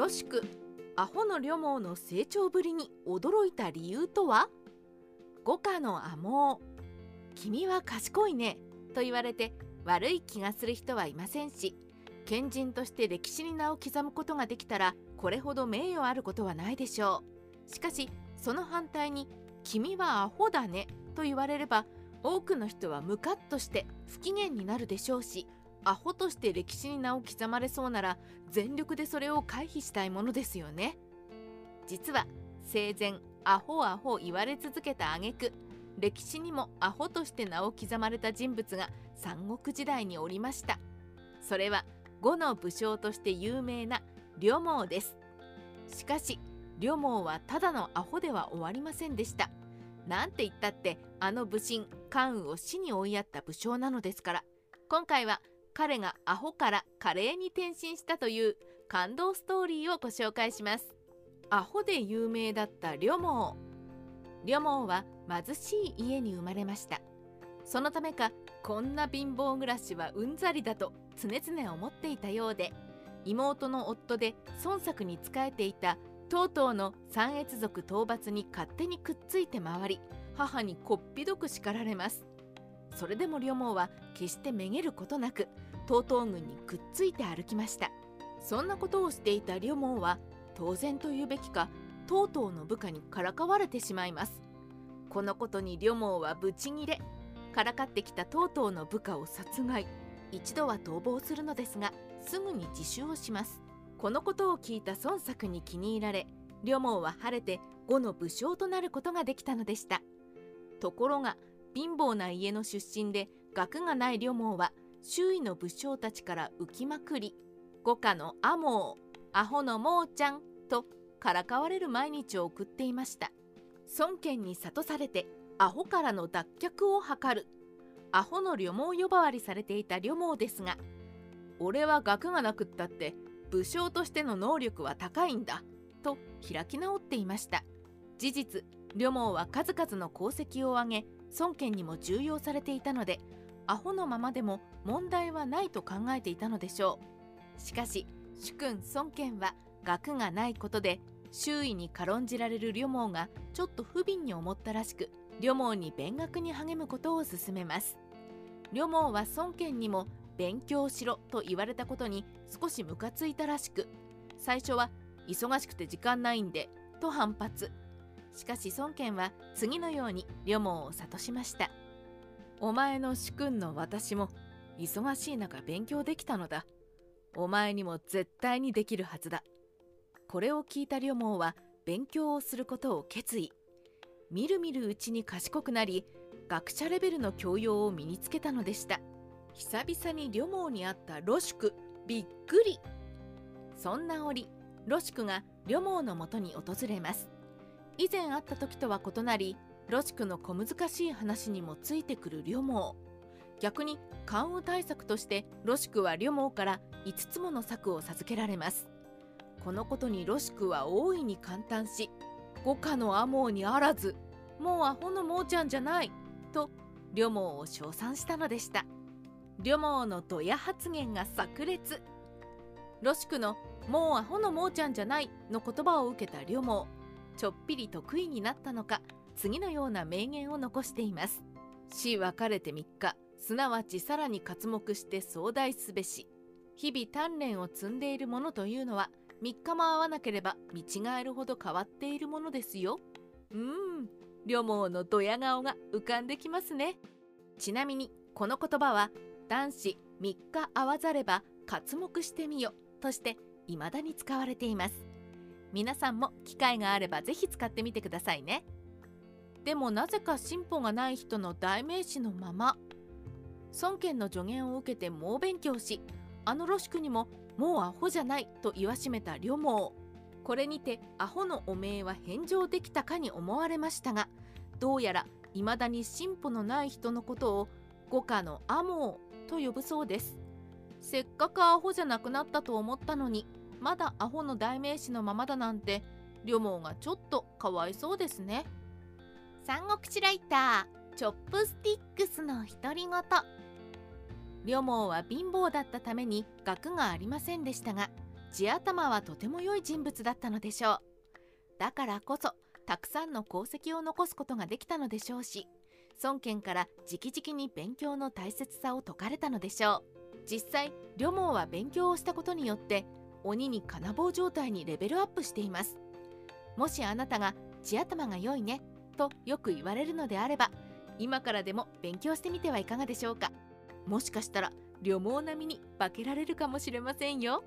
ロシクアホのリョモの成長ぶりに驚いた理由とは？五家のアモ君は賢いね。と言われて悪い気がする人はいませんし賢人として歴史に名を刻むことができたらこれほど名誉あることはないでしょう。しかしその反対に「君はアホだね」と言われれば多くの人はムカッとして不機嫌になるでしょうしアホとして歴史に名を刻まれそうなら全力でそれを回避したいものですよね。実は生前アホアホ言われ続けた挙句歴史にもアホとして名を刻まれた人物が三国時代におりました。それは呉の武将として有名な呂蒙です。しかし呂蒙はただのアホでは終わりませんでした。なんて言ったってあの武神関羽を死に追いやった武将なのですから。今回は彼がアホからカレーに転身したという感動ストーリーをご紹介します。アホで有名だった呂蒙呂蒙は貧しい家に生まれました。そのためかこんな貧乏暮らしはうんざりだと常々思っていたようで妹の夫で孫作に仕えていたとうとうの三越族討伐に勝手にくっついて回り母にこっぴどく叱られます。それでも両毛は決してめげることなく東東軍にくっついて歩きました。そんなことをしていた両毛は当然と言うべきかとうとうの部下にからかわれてしまいます。このことに両毛はブチギレからかってきたとうとうの部下を殺害一度は逃亡するのですがすぐに自首をします。このことを聞いた孫作に気に入られ両毛は晴れて呉の武将となることができたのでした。ところが貧乏な家の出身で学がない両毛は周囲の武将たちから浮きまくり五家のアモーアホのモーちゃんとからかわれる毎日を送っていました。孫権に諭されてアホからの脱却を図る。アホの旅毛呼ばわりされていた旅毛ですが俺は学がなくったって武将としての能力は高いんだと開き直っていました。事実旅毛は数々の功績を挙げ孫権にも重用されていたのでアホのままでも問題はないと考えていたのでしょう。しかし主君孫権は学がないことで周囲に軽んじられる旅毛がちょっと不憫に思ったらしく旅毛に勉学に励むことを勧めます。旅毛は孫権にも勉強しろと言われたことに少しムカついたらしく最初は忙しくて時間ないんでと反発。しかし孫権は次のように旅毛を諭しました。お前の主君の私も忙しい中勉強できたのだ。お前にも絶対にできるはずだ。これを聞いた旅毛は勉強をすることを決意。みるみるうちに賢くなり学者レベルの教養を身につけたのでした。久々に旅毛に会ったロシュクびっくり。そんな折ロシュクが旅毛のもとに訪れます。以前会った時とは異なりロシクの小難しい話にもついてくる旅毛逆に関羽対策としてロシクは旅毛から5つもの策を授けられます。このことにロシクは大いに感嘆し五家のアモーにあらずもうアホのモーちゃんじゃないと旅毛を称賛したのでした旅毛のドヤ発言が炸裂。ロシクの「もうアホのモーちゃんじゃない」の言葉を受けた旅毛ちょっぴり得意になったのか次のような名言を残しています。死別れて3日すなわちさらに活目して壮大すべし。日々鍛錬を積んでいるものというのは3日も会わなければ見違えるほど変わっているものですよ。うん両毛のドヤ顔が浮かんできますね。ちなみにこの言葉は男子3日会わざれば活目してみよとして未だに使われています。皆さんも機会があればぜひ使ってみてくださいね。でもなぜか進歩がない人の代名詞のまま。孫権の助言を受けて猛勉強しあのロシクにももうアホじゃないと言わしめた両毛これにてアホの汚名は返上できたかに思われましたがどうやら未だに進歩のない人のことを五家のアモーと呼ぶそうです。せっかくアホじゃなくなったと思ったのにまだアホの代名詞のままだなんて両毛がちょっとかわいそうですね。三国志ライターチョップスティックスの独り言。両毛は貧乏だったために学がありませんでしたが地頭はとても良い人物だったのでしょう。だからこそたくさんの功績を残すことができたのでしょうし孫権から直々に勉強の大切さを説かれたのでしょう。実際呂蒙は勉強をしたことによって鬼に金棒状態にレベルアップしています。もしあなたが地頭が良いねとよく言われるのであれば今からでも勉強してみてはいかがでしょうかもしかしたら旅毛並みに化けられるかもしれませんよ。